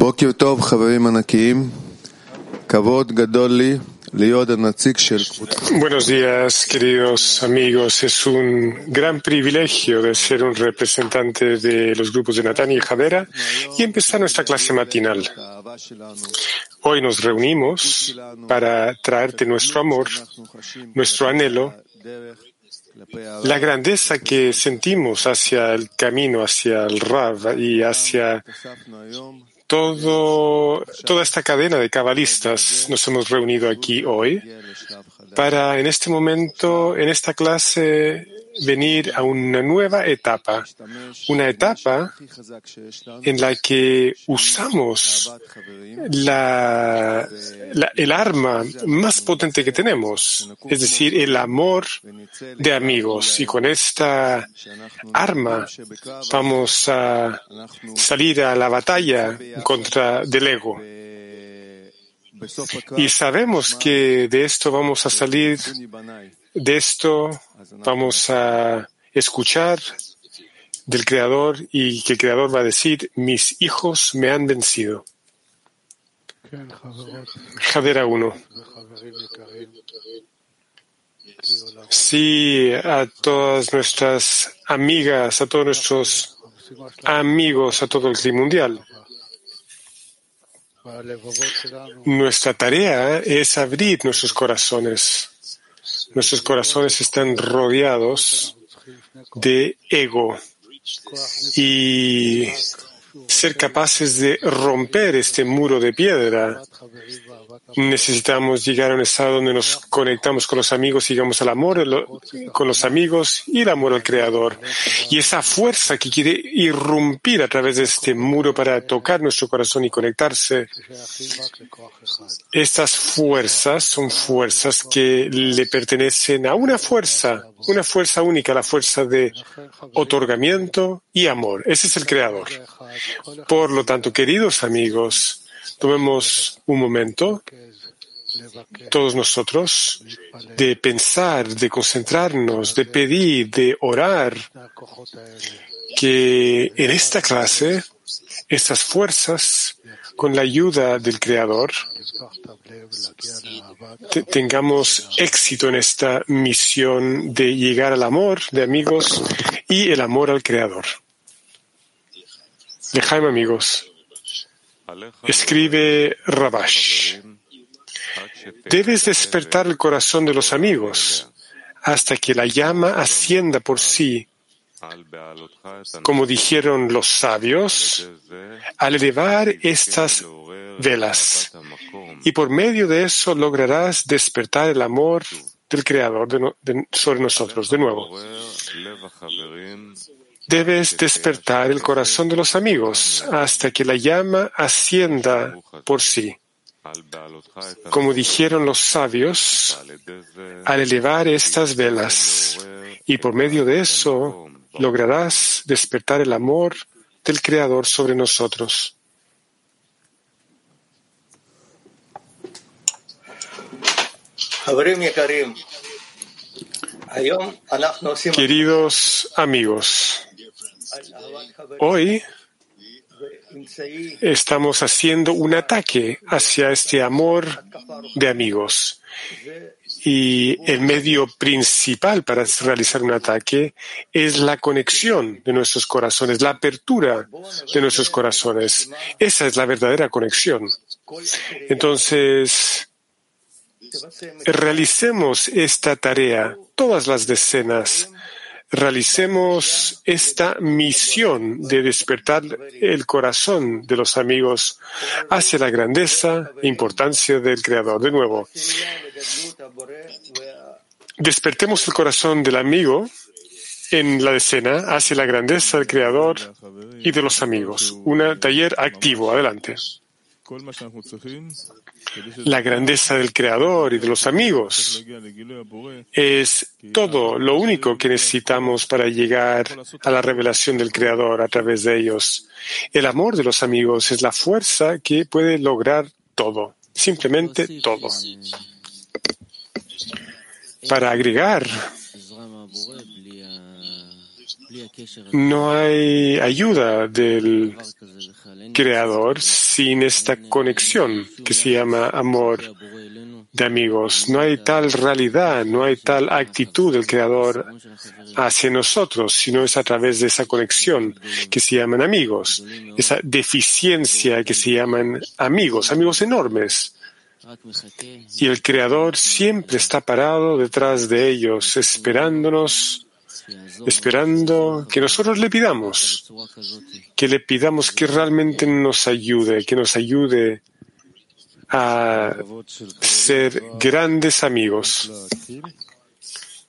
בוקר טוב, חברים ענקיים. כבוד גדול לי להיות הנציג של Buenos días, queridos amigos. Es un gran privilegio de ser un representante de los grupos de Natán y Jadera y empezar nuestra clase matinal. Hoy nos reunimos para traerte nuestro amor, nuestro anhelo, la grandeza que sentimos hacia el camino, hacia el Rav y hacia todo, toda esta cadena de cabalistas nos hemos reunido aquí hoy para en este momento, en esta clase, venir a una nueva etapa, una etapa en la que usamos el arma más potente que tenemos, es decir, el amor de amigos. Y con esta arma vamos a salir a la batalla contra del ego. Y sabemos que de esto vamos a salir, de esto vamos a escuchar del Creador y que el Creador va a decir, mis hijos me han vencido. Jadera 1. Sí, a todas nuestras amigas, a todos nuestros amigos, a todo el clima mundial. Nuestra tarea es abrir nuestros corazones. Nuestros corazones están rodeados de ego y ser capaces de romper este muro de piedra. Necesitamos llegar a un estado donde nos conectamos con los amigos llegamos al amor con los amigos y el amor al Creador. Y esa fuerza que quiere irrumpir a través de este muro para tocar nuestro corazón y conectarse, estas fuerzas son fuerzas que le pertenecen a una fuerza, una fuerza única, la fuerza de otorgamiento y amor. Ese es el Creador. Por lo tanto, queridos amigos, tomemos un momento, todos nosotros, de pensar, de concentrarnos, de pedir, de orar, que en esta clase, estas fuerzas, con la ayuda del Creador, tengamos éxito en esta misión de llegar al amor de amigos y el amor al Creador. Lejaim amigos. Escribe Rabash. Debes despertar el corazón de los amigos hasta que la llama ascienda por sí. Como dijeron los sabios, al elevar estas velas. Y por medio de eso lograrás despertar el amor del Creador sobre nosotros. De nuevo, debes despertar el corazón de los amigos hasta que la llama ascienda por sí. Como dijeron los sabios, al elevar estas velas, y por medio de eso lograrás despertar el amor del Creador sobre nosotros. Queridos amigos, hoy estamos haciendo un ataque hacia este amor de amigos. Y el medio principal para realizar un ataque es la conexión de nuestros corazones, la apertura de nuestros corazones. Esa es la verdadera conexión. Entonces, realicemos esta tarea, todas las decenas, realicemos esta misión de despertar el corazón de los amigos hacia la grandeza e importancia del Creador. De nuevo, despertemos el corazón del amigo en la decena hacia la grandeza del Creador y de los amigos. Un taller activo. Adelante la grandeza del Creador y de los amigos. Es todo lo único que necesitamos para llegar a la revelación del Creador a través de ellos. El amor de los amigos es la fuerza que puede lograr todo, simplemente todo. Para agregar, no hay ayuda del Creador sin esta conexión que se llama amor de amigos. No hay tal realidad, no hay tal actitud del Creador hacia nosotros, sino es a través de esa conexión que se llaman amigos, esa deficiencia que se llaman amigos, amigos enormes. Y el Creador siempre está parado detrás de ellos, esperándonos esperando que nosotros le pidamos, que le pidamos que realmente nos ayude, que nos ayude a ser grandes amigos.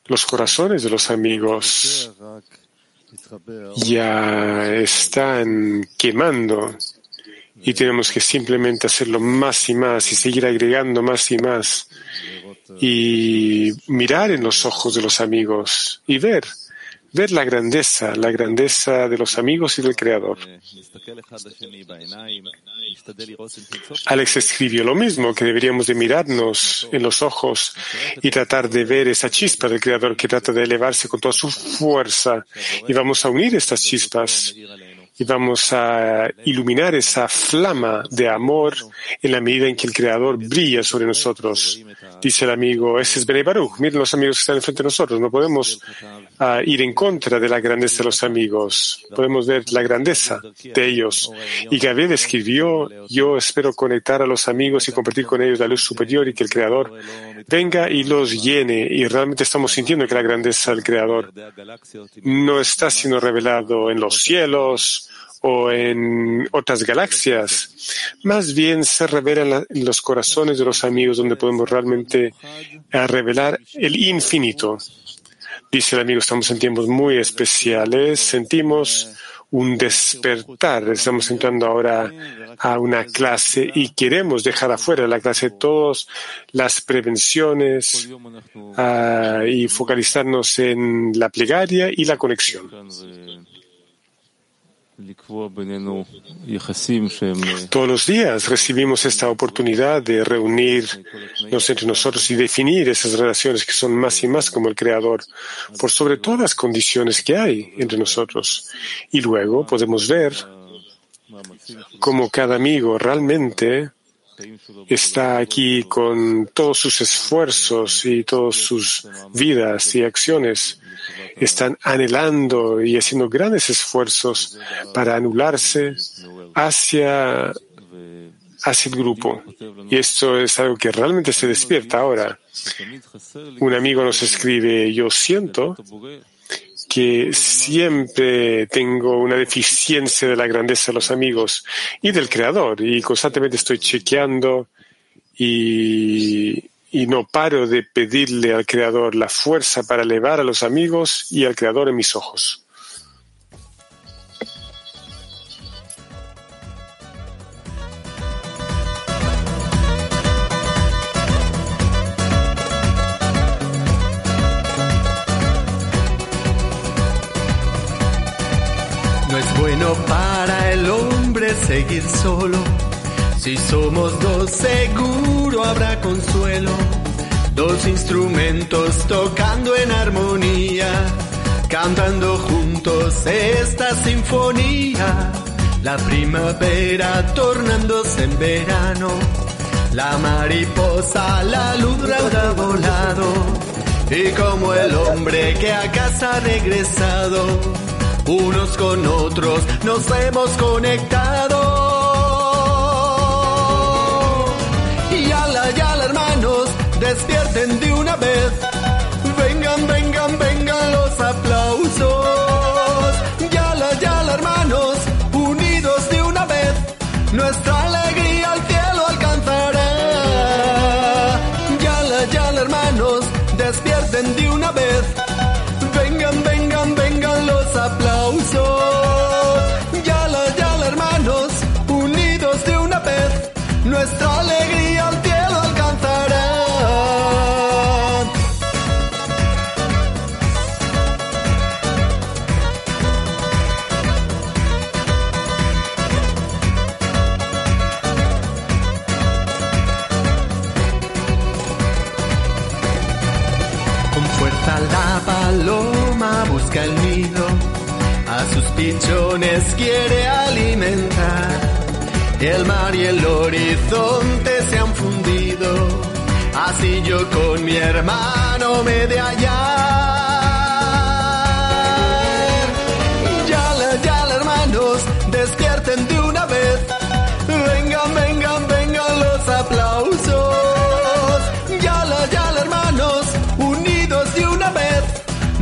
Los corazones de los amigos ya están quemando y tenemos que simplemente hacerlo más y más y seguir agregando más y más y mirar en los ojos de los amigos y ver ver la grandeza, la grandeza de los amigos y del Creador. Alex escribió lo mismo, que deberíamos de mirarnos en los ojos y tratar de ver esa chispa del Creador que trata de elevarse con toda su fuerza y vamos a unir estas chispas y vamos a iluminar esa flama de amor en la medida en que el Creador brilla sobre nosotros. Dice el amigo, ese es Bene Baruch. Miren los amigos que están enfrente de nosotros. No podemos ah, ir en contra de la grandeza de los amigos. Podemos ver la grandeza de ellos. Y Gabriel escribió, yo espero conectar a los amigos y compartir con ellos la luz superior y que el Creador venga y los llene. Y realmente estamos sintiendo que la grandeza del Creador no está siendo revelado en los cielos o en otras galaxias. Más bien se revela en los corazones de los amigos donde podemos realmente eh, revelar el infinito. Dice el amigo, estamos en tiempos muy especiales, sentimos un despertar. Estamos entrando ahora a una clase y queremos dejar afuera la clase todas las prevenciones ah, y focalizarnos en la plegaria y la conexión. Todos los días recibimos esta oportunidad de reunirnos entre nosotros y definir esas relaciones que son más y más como el Creador, por sobre todas las condiciones que hay entre nosotros. Y luego podemos ver cómo cada amigo realmente está aquí con todos sus esfuerzos y todas sus vidas y acciones están anhelando y haciendo grandes esfuerzos para anularse hacia, hacia el grupo. Y esto es algo que realmente se despierta ahora. Un amigo nos escribe, yo siento que siempre tengo una deficiencia de la grandeza de los amigos y del creador y constantemente estoy chequeando y y no paro de pedirle al Creador la fuerza para elevar a los amigos y al Creador en mis ojos. No es bueno para el hombre seguir solo si somos dos, seguro habrá consuelo. Dos instrumentos tocando en armonía, cantando juntos esta sinfonía. La primavera tornándose en verano, la mariposa, la luz habrá volado, y como el hombre que a casa ha regresado, unos con otros nos hemos conectado. Despierten de una vez. Vengan, vengan, vengan los aplausos. Yala, yala, hermanos, unidos de una vez. Nuestra paloma busca el nido, a sus pichones quiere alimentar. El mar y el horizonte se han fundido, así yo con mi hermano me de hallar.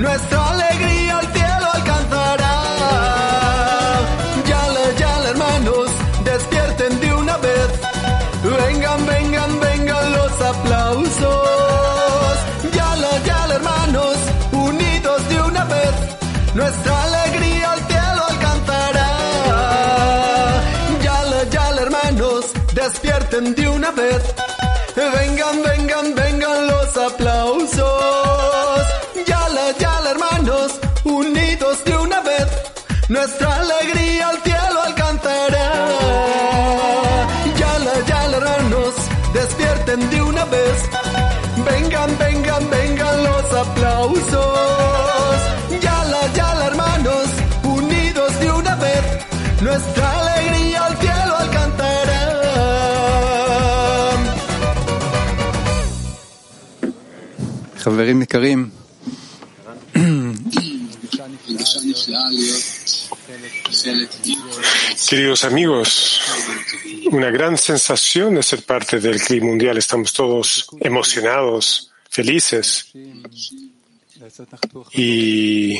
Nuestra alegría al cielo alcanzará. Yala, yala, hermanos, despierten de una vez. Vengan, vengan, vengan los aplausos. Yala, yala, hermanos, unidos de una vez. Nuestra alegría al cielo alcanzará. Yala, yala, hermanos, despierten de una vez. Vengan, vengan, vengan los aplausos. Nuestra alegría al cielo alcanzará. Yala, yala, hermanos, despierten de una vez. Vengan, vengan, vengan los aplausos. Yala, yala, hermanos, unidos de una vez. Nuestra alegría al cielo alcanzará. חברים יקרים, Queridos amigos, una gran sensación de ser parte del CRI mundial. Estamos todos emocionados, felices y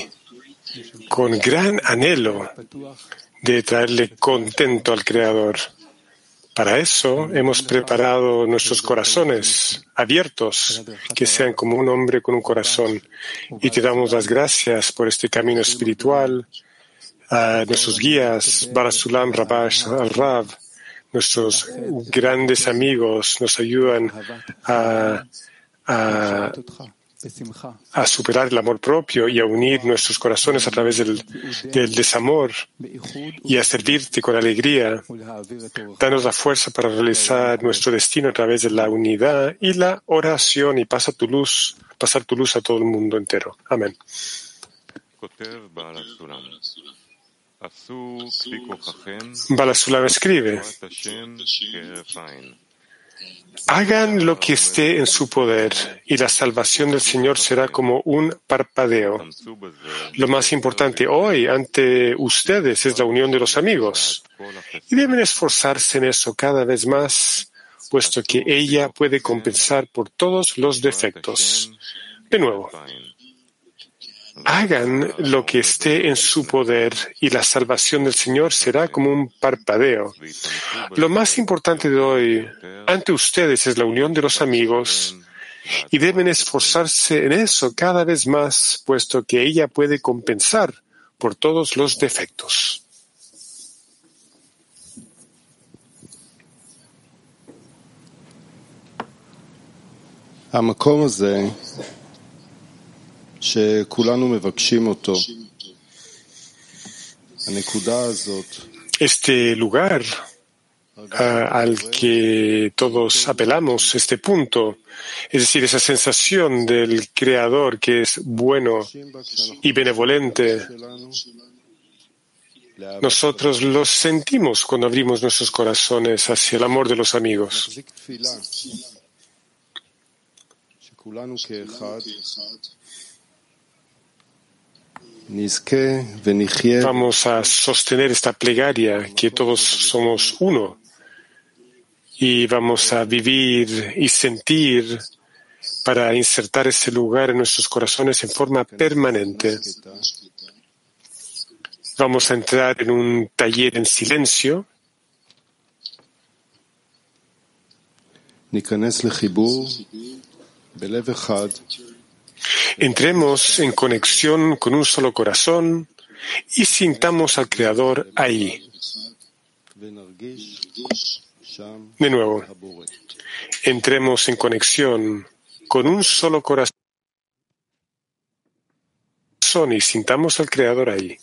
con gran anhelo de traerle contento al Creador. Para eso hemos preparado nuestros corazones abiertos, que sean como un hombre con un corazón. Y te damos las gracias por este camino espiritual, a nuestros guías, Barasulam, Rabash, Al-Rab, nuestros grandes amigos nos ayudan a, a, a superar el amor propio y a unir nuestros corazones a través del, del desamor y a servirte con alegría. Danos la fuerza para realizar nuestro destino a través de la unidad y la oración y pasa tu luz, pasar tu luz a todo el mundo entero. Amén. Balasulav escribe, hagan lo que esté en su poder y la salvación del Señor será como un parpadeo. Lo más importante hoy ante ustedes es la unión de los amigos y deben esforzarse en eso cada vez más, puesto que ella puede compensar por todos los defectos. De nuevo, hagan lo que esté en su poder y la salvación del Señor será como un parpadeo. Lo más importante de hoy ante ustedes es la unión de los amigos y deben esforzarse en eso cada vez más, puesto que ella puede compensar por todos los defectos. Este lugar al que todos apelamos, este punto, es decir, esa sensación del Creador que es bueno y benevolente, nosotros los sentimos cuando abrimos nuestros corazones hacia el amor de los amigos. Vamos a sostener esta plegaria, que todos somos uno, y vamos a vivir y sentir para insertar ese lugar en nuestros corazones en forma permanente. Vamos a entrar en un taller en silencio. Entremos en conexión con un solo corazón y sintamos al Creador ahí. De nuevo, entremos en conexión con un solo corazón y sintamos al Creador ahí.